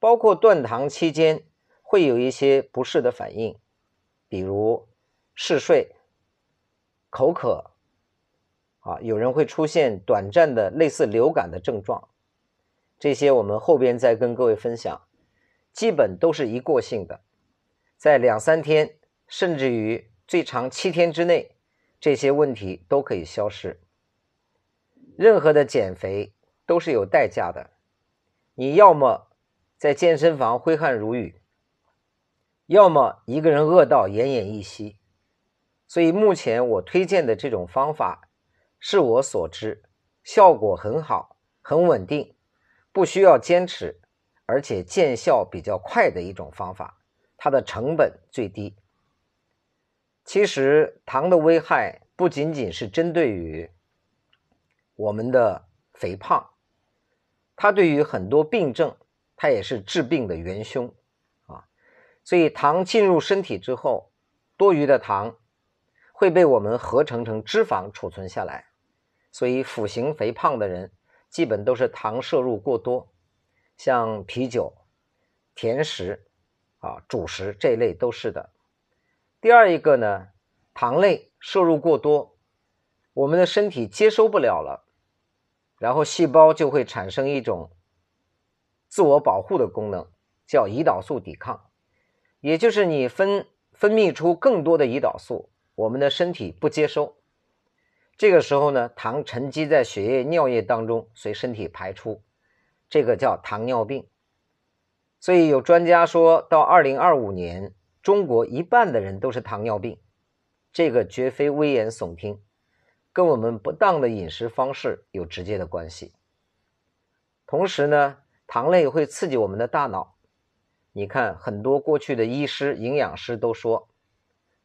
包括断糖期间会有一些不适的反应，比如嗜睡、口渴，啊，有人会出现短暂的类似流感的症状，这些我们后边再跟各位分享，基本都是一过性的，在两三天，甚至于最长七天之内，这些问题都可以消失。任何的减肥都是有代价的，你要么在健身房挥汗如雨，要么一个人饿到奄奄一息。所以目前我推荐的这种方法，是我所知效果很好、很稳定，不需要坚持，而且见效比较快的一种方法，它的成本最低。其实糖的危害不仅仅是针对于我们的肥胖，它对于很多病症，它也是治病的元凶啊。所以糖进入身体之后，多余的糖。会被我们合成成脂肪储存下来，所以腹型肥胖的人基本都是糖摄入过多，像啤酒、甜食啊、主食这一类都是的。第二一个呢，糖类摄入过多，我们的身体接收不了了，然后细胞就会产生一种自我保护的功能，叫胰岛素抵抗，也就是你分分泌出更多的胰岛素。我们的身体不接收，这个时候呢，糖沉积在血液、尿液当中，随身体排出，这个叫糖尿病。所以有专家说到，二零二五年中国一半的人都是糖尿病，这个绝非危言耸听，跟我们不当的饮食方式有直接的关系。同时呢，糖类会刺激我们的大脑。你看，很多过去的医师、营养师都说。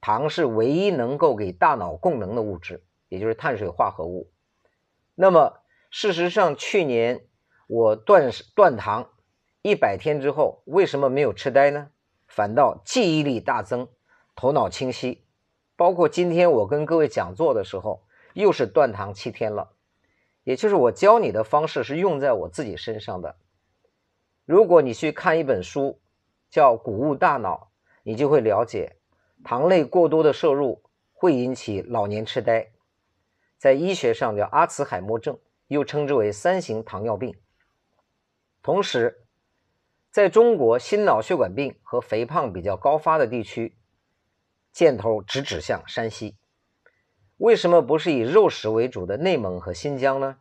糖是唯一能够给大脑供能的物质，也就是碳水化合物。那么，事实上，去年我断断糖一百天之后，为什么没有痴呆呢？反倒记忆力大增，头脑清晰。包括今天我跟各位讲座的时候，又是断糖七天了。也就是我教你的方式是用在我自己身上的。如果你去看一本书，叫《谷物大脑》，你就会了解。糖类过多的摄入会引起老年痴呆，在医学上叫阿茨海默症，又称之为三型糖尿病。同时，在中国心脑血管病和肥胖比较高发的地区，箭头直指向山西。为什么不是以肉食为主的内蒙和新疆呢？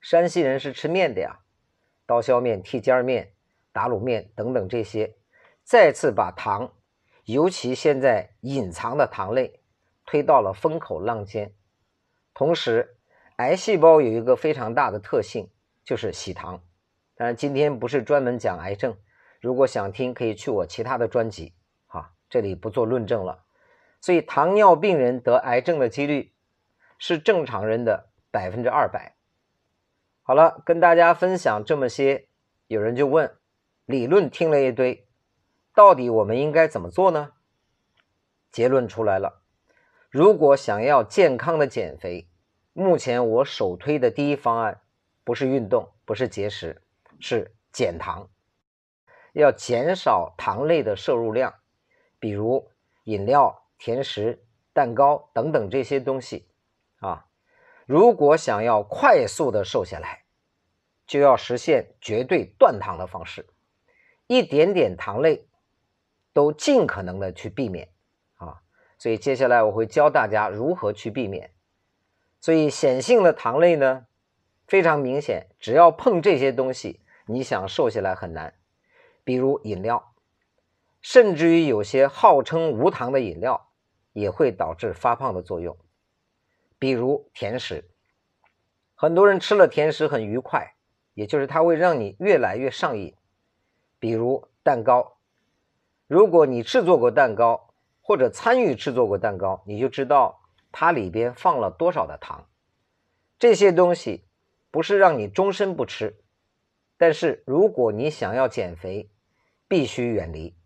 山西人是吃面的呀，刀削面、剔尖面、打卤面等等这些，再次把糖。尤其现在隐藏的糖类推到了风口浪尖，同时癌细胞有一个非常大的特性，就是喜糖。当然今天不是专门讲癌症，如果想听可以去我其他的专辑，哈，这里不做论证了。所以糖尿病人得癌症的几率是正常人的百分之二百。好了，跟大家分享这么些，有人就问，理论听了一堆。到底我们应该怎么做呢？结论出来了，如果想要健康的减肥，目前我首推的第一方案不是运动，不是节食，是减糖，要减少糖类的摄入量，比如饮料、甜食、蛋糕等等这些东西啊。如果想要快速的瘦下来，就要实现绝对断糖的方式，一点点糖类。都尽可能的去避免啊，所以接下来我会教大家如何去避免。所以显性的糖类呢，非常明显，只要碰这些东西，你想瘦下来很难。比如饮料，甚至于有些号称无糖的饮料，也会导致发胖的作用。比如甜食，很多人吃了甜食很愉快，也就是它会让你越来越上瘾。比如蛋糕。如果你制作过蛋糕，或者参与制作过蛋糕，你就知道它里边放了多少的糖。这些东西不是让你终身不吃，但是如果你想要减肥，必须远离。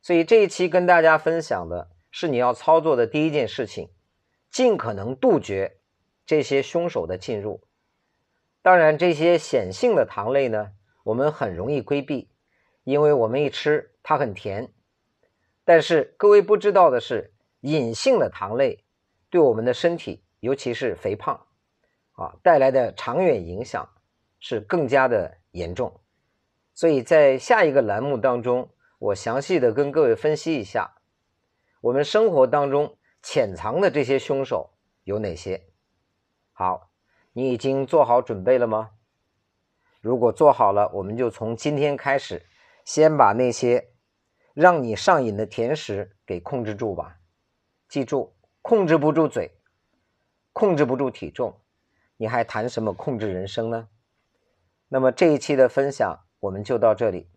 所以这一期跟大家分享的是你要操作的第一件事情，尽可能杜绝这些凶手的进入。当然，这些显性的糖类呢，我们很容易规避，因为我们一吃它很甜。但是各位不知道的是，隐性的糖类对我们的身体，尤其是肥胖啊带来的长远影响是更加的严重。所以在下一个栏目当中，我详细的跟各位分析一下，我们生活当中潜藏的这些凶手有哪些。好，你已经做好准备了吗？如果做好了，我们就从今天开始，先把那些让你上瘾的甜食给控制住吧。记住，控制不住嘴，控制不住体重，你还谈什么控制人生呢？那么这一期的分享我们就到这里。